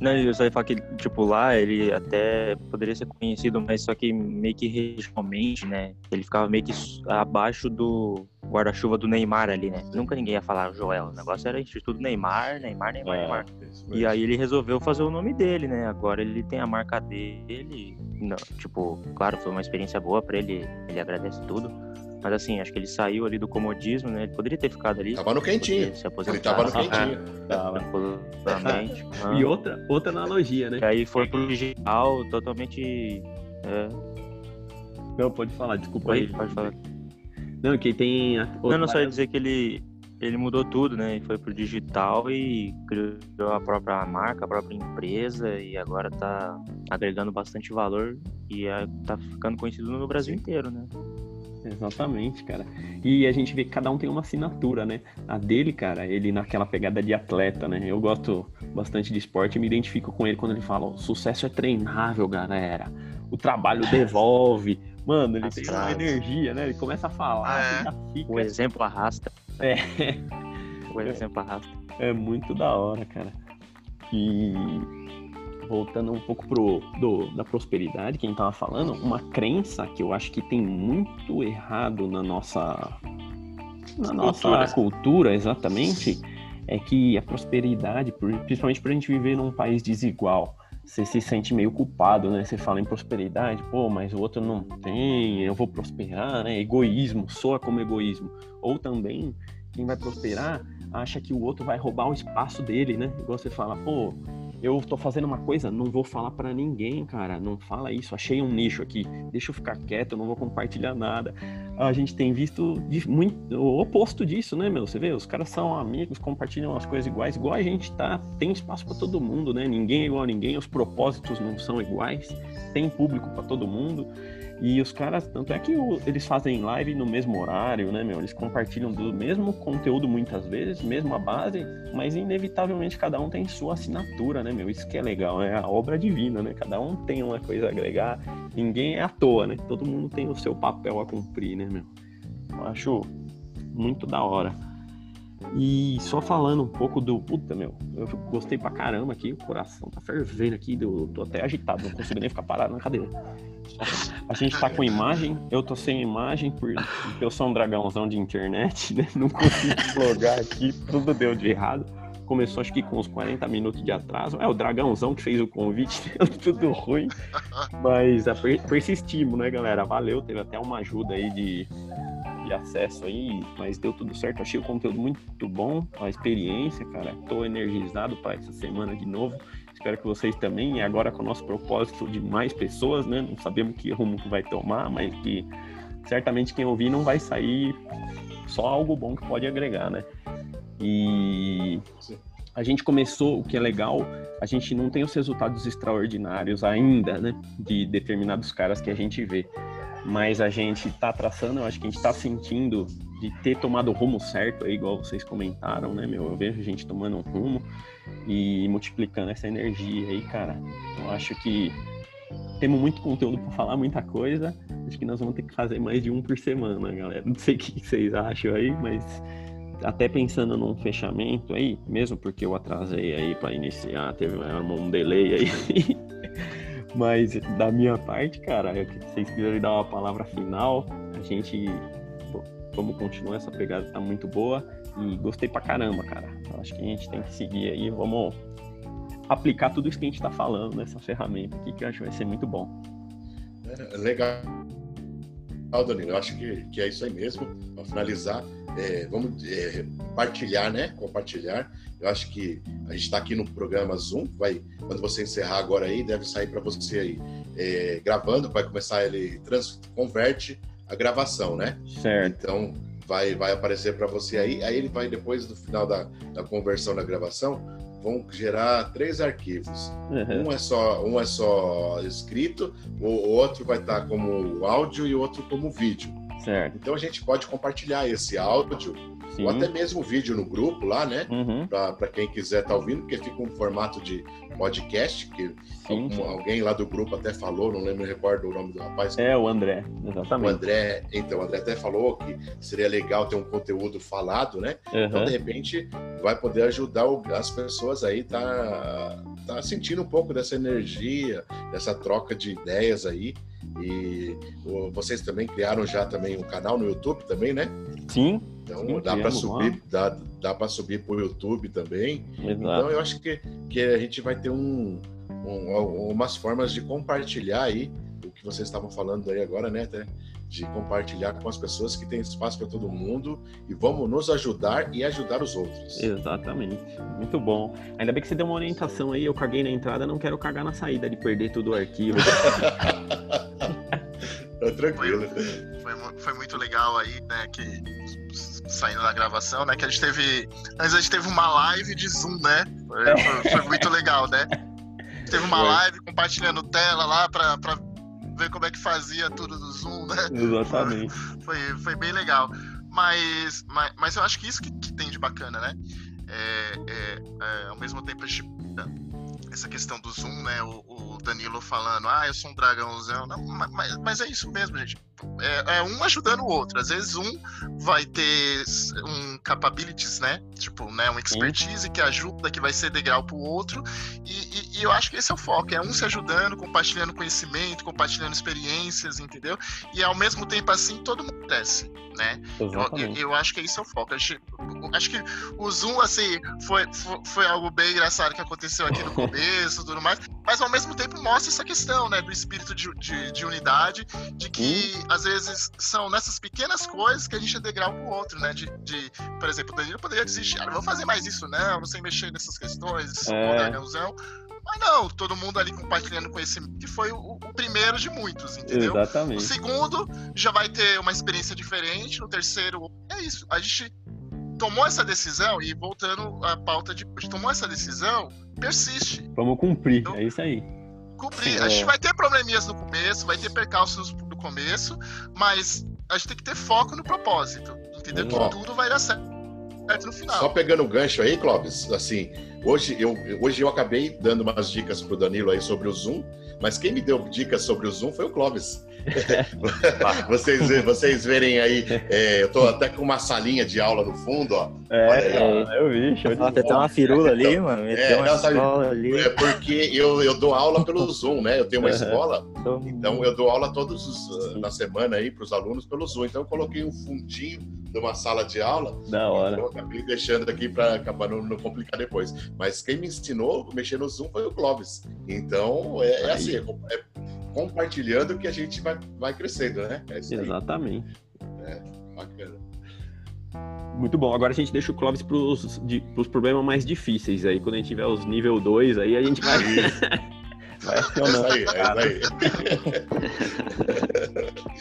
Não, eu só ia falar que, tipo, lá ele até poderia ser conhecido, mas só que meio que regionalmente, né? Ele ficava meio que abaixo do guarda-chuva do Neymar ali, né? Nunca ninguém ia falar Joel. O negócio era Instituto Neymar, Neymar, Neymar, É. Neymar. E aí ele resolveu fazer o nome dele, né? Agora ele tem a marca dele. Não, tipo, claro, foi uma experiência boa pra ele, ele agradece tudo. Mas assim, acho que ele saiu ali do comodismo, né? Ele poderia ter ficado ali. Tava no quentinho. se aposentar. Ele tava no quentinho. Tranquilamente. E outra, outra analogia, né? E aí foi pro digital totalmente. É, Não, pode falar, desculpa aí. pode falar. Não, que tem. a- Não, não, só ia dizer que ele, ele mudou tudo, né? Ele foi pro digital e criou a própria marca, a própria empresa e agora tá agregando bastante valor e é, tá ficando conhecido no Brasil inteiro, né? Exatamente, cara. E a gente vê que cada um tem uma assinatura, né? A dele, cara, ele naquela pegada de atleta, né? Eu gosto bastante de esporte e me identifico com ele quando ele fala: o sucesso é treinável, galera. O trabalho devolve. Mano, ele As tem uma energia, né? Ele começa a falar, É. fica. O exemplo arrasta. É. O exemplo arrasta. É muito da hora, cara. E voltando um pouco pro do, da prosperidade, quem tava falando, uma crença que eu acho que tem muito errado na nossa na nossa cultura, cultura exatamente, é que a prosperidade, principalmente por a gente viver num país desigual, você se sente meio culpado, né? Você fala em prosperidade, pô, mas o outro não tem, eu vou prosperar, né? Egoísmo, soa como egoísmo. Ou também, quem vai prosperar acha que o outro vai roubar o espaço dele, né? Igual você fala, pô, eu tô fazendo uma coisa, não vou falar para ninguém, cara. Não fala isso. Achei um nicho aqui. Deixa eu ficar quieto, eu não vou compartilhar nada. A gente tem visto muito o oposto disso, né, meu? Você vê, os caras são amigos, compartilham as coisas iguais, igual a gente tá. Tem espaço para todo mundo, né? Ninguém é igual a ninguém, os propósitos não são iguais. Tem público para todo mundo. E os caras, tanto é que o, eles fazem live no mesmo horário, né, meu? Eles compartilham do mesmo conteúdo muitas vezes, mesma base, mas inevitavelmente cada um tem sua assinatura, né, meu? Isso que é legal, é a obra divina, né? Cada um tem uma coisa a agregar, ninguém é à toa, né? Todo mundo tem o seu papel a cumprir, né, meu? Eu acho muito da hora. E só falando um pouco do. Puta, meu, eu gostei pra caramba aqui, o coração tá fervendo aqui, eu tô até agitado, não consigo nem ficar parado na cadeira. A gente tá com imagem, eu tô sem imagem porque eu sou um dragãozão de internet, né? Não consigo logar aqui, tudo deu de errado. Começou acho que com uns 40 minutos de atraso. É o dragãozão que fez o convite, tudo ruim. Mas persistimos, né, galera? Valeu, teve até uma ajuda aí de, de acesso aí, mas deu tudo certo. Achei o conteúdo muito bom, a experiência, cara. Tô energizado para essa semana de novo. Espero que vocês também, e agora com o nosso propósito de mais pessoas, né? Não sabemos que rumo que vai tomar, mas que certamente quem ouvir não vai sair só algo bom que pode agregar, né? E a gente começou, o que é legal, a gente não tem os resultados extraordinários ainda, né? De determinados caras que a gente vê. Mas a gente tá traçando, eu acho que a gente tá sentindo de ter tomado o rumo certo, aí, igual vocês comentaram, né, meu? Eu vejo a gente tomando um rumo e multiplicando essa energia aí, cara. Eu acho que temos muito conteúdo para falar, muita coisa. Acho que nós vamos ter que fazer mais de um por semana, galera. Não sei o que vocês acham aí, mas até pensando num fechamento aí, mesmo porque eu atrasei aí para iniciar, teve um delay aí. mas da minha parte, cara, eu, se vocês quiserem dar uma palavra final, a gente vamos continuar essa pegada, tá muito boa. E gostei pra caramba, cara. Acho que a gente tem que seguir aí, vamos aplicar tudo isso que a gente tá falando nessa ferramenta aqui, que eu acho que vai ser muito bom. É, legal, Danilo. Eu acho que, que é isso aí mesmo. Para finalizar, é, vamos é, compartilhar, né? Compartilhar. Eu acho que a gente está aqui no programa Zoom. Vai, quando você encerrar agora aí, deve sair para você aí é, gravando. Vai começar ele trans, converte a gravação, né? Certo. Então vai, vai aparecer para você aí. Aí ele vai, depois do final da, da conversão da gravação, vão gerar três arquivos. Uhum. Um é só um é só escrito, o outro vai estar como áudio e o outro como vídeo. Certo. Então a gente pode compartilhar esse áudio Sim. ou até mesmo vídeo no grupo lá, né? Uhum. Para quem quiser estar tá ouvindo, porque fica um formato de podcast, que algum, alguém lá do grupo até falou, não lembro, recordo o nome do rapaz. É, o André, exatamente. O André, então, o André até falou que seria legal ter um conteúdo falado, né? Uhum. Então, de repente, vai poder ajudar as pessoas aí, tá, tá sentindo um pouco dessa energia, dessa troca de ideias aí. E vocês também criaram já também um canal no YouTube também, né? Sim. Então sim, dá para subir, dá, dá para subir para o YouTube também. Exato. Então eu acho que, que a gente vai ter um, um, umas formas de compartilhar aí o que vocês estavam falando aí agora, né? Até de compartilhar com as pessoas que tem espaço para todo mundo e vamos nos ajudar e ajudar os outros. Exatamente. Muito bom. Ainda bem que você deu uma orientação aí, eu caguei na entrada, não quero cagar na saída de perder tudo o arquivo. tá tranquilo. Foi, foi, foi, muito legal aí, né, que saindo da gravação, né, que a gente teve, antes a gente teve uma live de Zoom, né, foi, foi, muito legal, né. Teve uma live compartilhando tela lá para ver como é que fazia tudo do Zoom, né? Exatamente. Foi, foi bem legal. Mas, mas, mas eu acho que isso que, que tem de bacana, né? É, é, é, ao mesmo tempo, essa questão do Zoom, né? O, o, Danilo falando, ah, eu sou um dragãozão. Não, mas, mas é isso mesmo, gente. É, é, um ajudando o outro. Às vezes um vai ter um capabilities, né? Tipo, né, um expertise Sim. que ajuda, que vai ser degrau pro outro. E, e, e, eu acho que esse é o foco, é um se ajudando, compartilhando conhecimento, compartilhando experiências, entendeu? E ao mesmo tempo assim todo mundo cresce, né? Eu, eu, acho que esse é o foco. Acho, acho que o Zoom, assim, foi, foi, foi algo bem engraçado que aconteceu aqui no começo tudo mais, mas ao mesmo tempo mostra essa questão, né, do espírito de, de, de unidade, de que. Às vezes são nessas pequenas coisas que a gente é degrau pro outro, né, de, de por exemplo, o Danilo poderia desistir, ah, não vou fazer mais isso não, não sei mexer nessas questões, é. mas não, todo mundo ali compartilhando conhecimento, que foi o, o, primeiro de muitos, entendeu? Exatamente. O segundo já vai ter uma experiência diferente, no terceiro, é isso, a gente tomou essa decisão, e voltando à pauta de tomou essa decisão, persiste. Vamos cumprir, então, é isso aí. Cumprir. É. A gente vai ter probleminhas no começo, vai ter percalços no começo, mas a gente tem que ter foco no propósito, entendeu? Que tudo vai dar certo no final. Só pegando o gancho aí, Clóvis, assim, hoje eu, hoje eu acabei dando umas dicas pro Danilo aí sobre o Zoom, mas quem me deu dicas sobre o Zoom foi o Clóvis. vocês, vocês verem aí, é, eu tô até com uma salinha de aula no fundo, ó. É, eu vi. Show de até uma firula ali, então, mano. É, uma não, ali. é porque eu, eu dou aula pelo Zoom, né? Eu tenho uma escola, então eu dou aula todos os, na semana aí para os alunos pelo Zoom. Então eu coloquei um fundinho de uma sala de aula. Da hora. Eu acabei deixando aqui para acabar não, não, complicar depois. Mas quem me ensinou a mexer no Zoom foi o Clóvis. Então é, é assim, é, é compartilhando que a gente vai, vai crescendo, né? É Exatamente. É, bacana. Muito bom. Agora a gente deixa o Clóvis para os problemas mais difíceis. Aí quando a gente tiver os nível 2, aí a gente vai. vai acionando. É isso aí, é isso aí.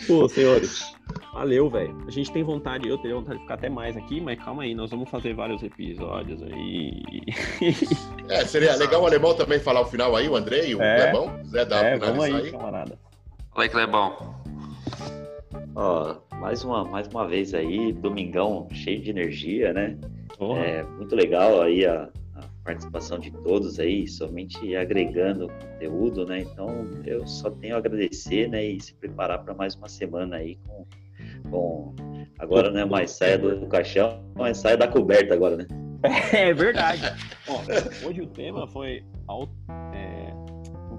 Pô, senhores, valeu, velho. A gente tem vontade, eu tenho vontade de ficar até mais aqui, mas calma aí, nós vamos fazer vários episódios aí. É, seria legal o alemão também falar o final aí, o Andrei, o é, Clebão. Zé dá é, vamos aí, aí, camarada. Fala aí, Clebão. Ó, mais uma, mais uma vez aí, domingão cheio de energia, né? É, muito legal aí a, a, participação de todos aí, somente agregando conteúdo, né? Então eu só tenho a agradecer, né? E se preparar para mais uma semana aí com, com agora não é mais saia do caixão, mas saia da coberta agora, né? É verdade. Bom, hoje o tema foi é,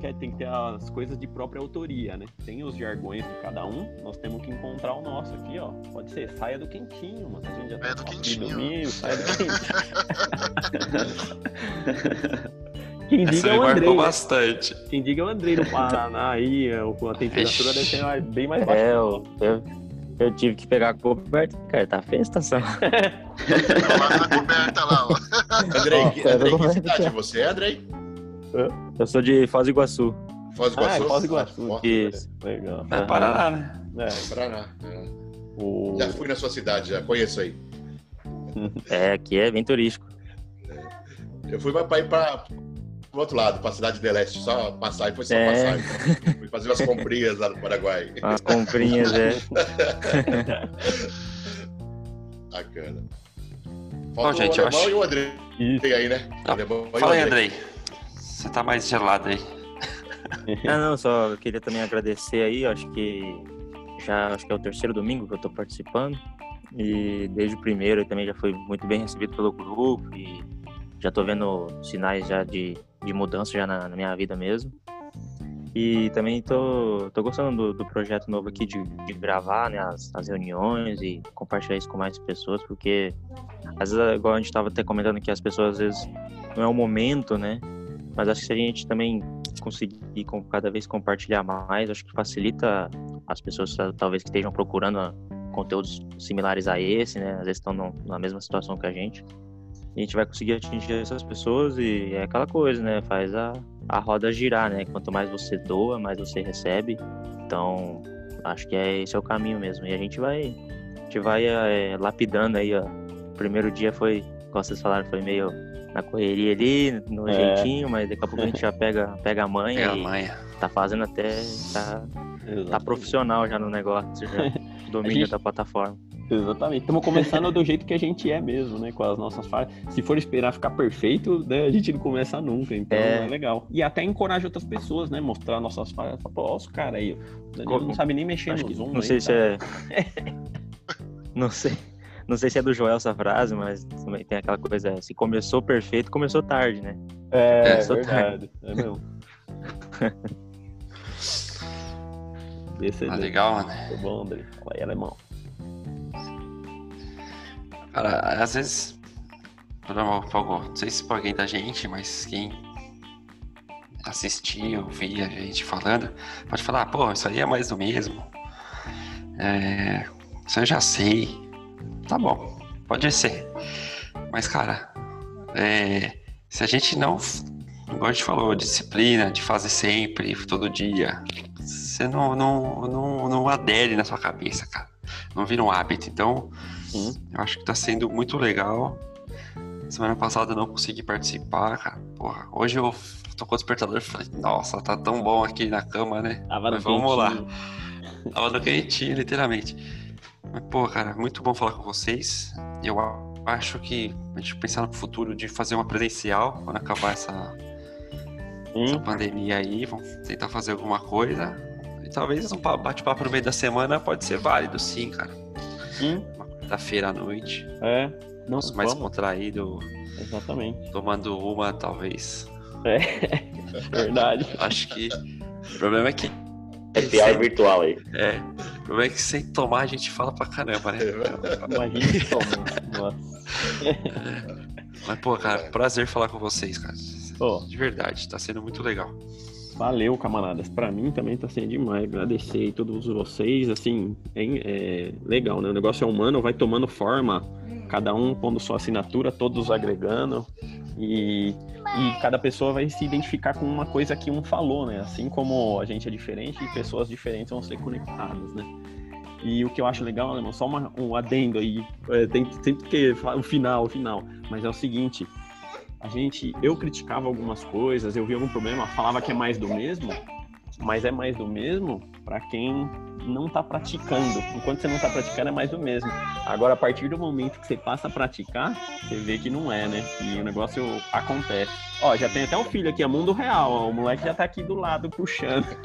que tem que ter as coisas de própria autoria, né? Tem os jargões de cada um, nós temos que encontrar o nosso aqui, ó. Pode ser saia do quentinho, mas a gente já é do quentinho. Domingo, saia do quentinho. Quem diga é o Andrei. Né? bastante. Quem diga é o Andrei no Paraná aí, é, a temperatura deve ser bem mais baixa. É, eu, eu, eu, tive que pegar a coberta, cara, tá feia a estação. lá na coberta lá, ó. Andrei, que, Andrei, que cidade você é, Andrei? Eu sou de Foz do Iguaçu. Foz do Iguaçu? Ah, é Foz do Iguaçu. Isso. Legal. É Paraná, né? É, Paraná. É. O... Já fui na sua cidade, já conheço aí. É, aqui é bem turístico. É. Eu fui para ir para o outro lado, para a cidade de Leste, só passar e foi só é. passar. Então. Fui fazer umas comprinhas lá no Paraguai. As comprinhas, é. Bacana. Bom, gente, eu acho... e o André. Tem aí, né? Ah, fala aí, Andrei. Você tá mais gelado aí. ah, não, só queria também agradecer aí, acho que já acho que é o terceiro domingo que eu tô participando. E desde o primeiro eu também já fui muito bem recebido pelo grupo e já tô vendo sinais já de, de mudança já na, na minha vida mesmo. E também tô, tô gostando do, do projeto novo aqui de, de gravar né, as, as, reuniões e compartilhar isso com mais pessoas, porque às vezes, igual a gente estava até comentando que as pessoas às vezes não é o momento, né? Mas acho que se a gente também conseguir cada vez compartilhar mais, acho que facilita as pessoas talvez que estejam procurando conteúdos similares a esse, né? Às vezes estão na mesma situação que a gente. A gente vai conseguir atingir essas pessoas e é aquela coisa, né? Faz a, a roda girar, né? Quanto mais você doa, mais você recebe. Então, acho que é, esse é o caminho mesmo. E a gente vai, a gente vai é, lapidando aí, ó. O primeiro dia foi, como vocês falaram, foi meio na correria ali, no é. jeitinho, mas daqui a pouco a gente já pega, pega a manha pega e a manha. tá fazendo até. Tá, tá profissional já no negócio, já domínio gente, da plataforma. Exatamente. Estamos começando do jeito que a gente é mesmo, né? Com as nossas falhas. Se for esperar ficar perfeito, né? A gente não começa nunca. Então é, é legal. E até encoraja outras pessoas, né? Mostrar nossas falhas. Pô, olha os caras aí. O Daniel não sabe nem mexer Acho no Zoom. Não aí, sei tá? se é. não sei. Não sei se é do Joel essa frase, mas também tem aquela coisa, se começou perfeito, começou tarde, né? É, começou é verdade. Tarde. É mesmo. Esse ah, legal, mano. Muito bom, André. Fala aí, alemão. Cara, às vezes. Não sei se pra alguém da gente, mas quem assistia, ouvia a gente falando, pode falar, pô, isso aí é mais do mesmo. É, isso eu já sei. Tá bom, pode ser. Mas, cara, é, se a gente não, igual a gente falou, disciplina, de fazer sempre, todo dia, você não, não, não, não adere na sua cabeça, cara. Não vira um hábito. Então, Sim. eu acho que tá sendo muito legal. Semana passada eu não consegui participar, cara. Porra, hoje eu tô com o despertador e falei, nossa, tá tão bom aqui na cama, né? Tava Mas vamos lá. Tava no quentinho, literalmente. Mas, pô, cara, muito bom falar com vocês. Eu acho que a gente pensar no futuro de fazer uma presencial quando acabar essa, essa pandemia aí. Vamos tentar fazer alguma coisa talvez um bate-papo no meio da semana pode ser válido, sim, cara. Sim. Quarta-feira à noite. É. Não, mais vamos. contraído. Exatamente. Tomando uma, talvez. É, verdade. Acho que o problema é que. É pior sem... virtual aí. É. O problema é que sem tomar a gente fala pra caramba, né? Imagina tomar. Nossa. É. Mas, pô, cara, prazer falar com vocês, cara. Oh. De verdade, tá sendo muito legal. Valeu, camaradas. Para mim também tá sendo demais. Agradecer todos vocês. Assim, é, é, legal, né? O negócio é humano, vai tomando forma, cada um pondo sua assinatura, todos agregando. E, e cada pessoa vai se identificar com uma coisa que um falou, né? Assim como a gente é diferente, pessoas diferentes vão ser conectadas, né? E o que eu acho legal, Alemão, só uma, um adendo aí, é, tem sempre que o final, o final, mas é o seguinte, a gente, eu criticava algumas coisas, eu vi algum problema, falava que é mais do mesmo, mas é mais do mesmo para quem não está praticando. Enquanto você não está praticando, é mais do mesmo. Agora, a partir do momento que você passa a praticar, você vê que não é, né? E o negócio acontece. Ó, já tem até um filho aqui, é mundo real. Ó, o moleque já tá aqui do lado puxando.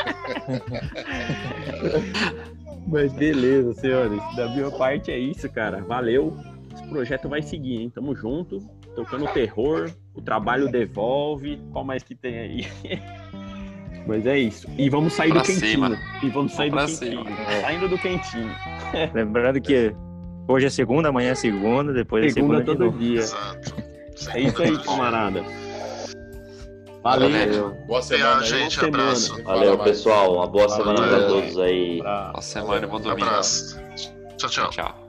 Mas beleza, senhores. Da minha parte é isso, cara. Valeu. Esse projeto vai seguir, hein? Tamo junto tocando terror, o trabalho devolve, qual mais que tem aí? Mas é isso. E vamos sair pra do quentinho. Cima. E vamos sair vamos do quentinho. Cima. Saindo do quentinho. Lembrando que hoje é segunda, amanhã é segunda, depois segunda é segunda todo dia. Exato. É isso aí, camarada. Valeu. Valeu. Boa semana, gente. Boa abraço. Semana. Valeu, pessoal. Uma boa Valeu. semana para todos aí. Boa semana e bom domingo. Abraço. Tchau, tchau. Tchau.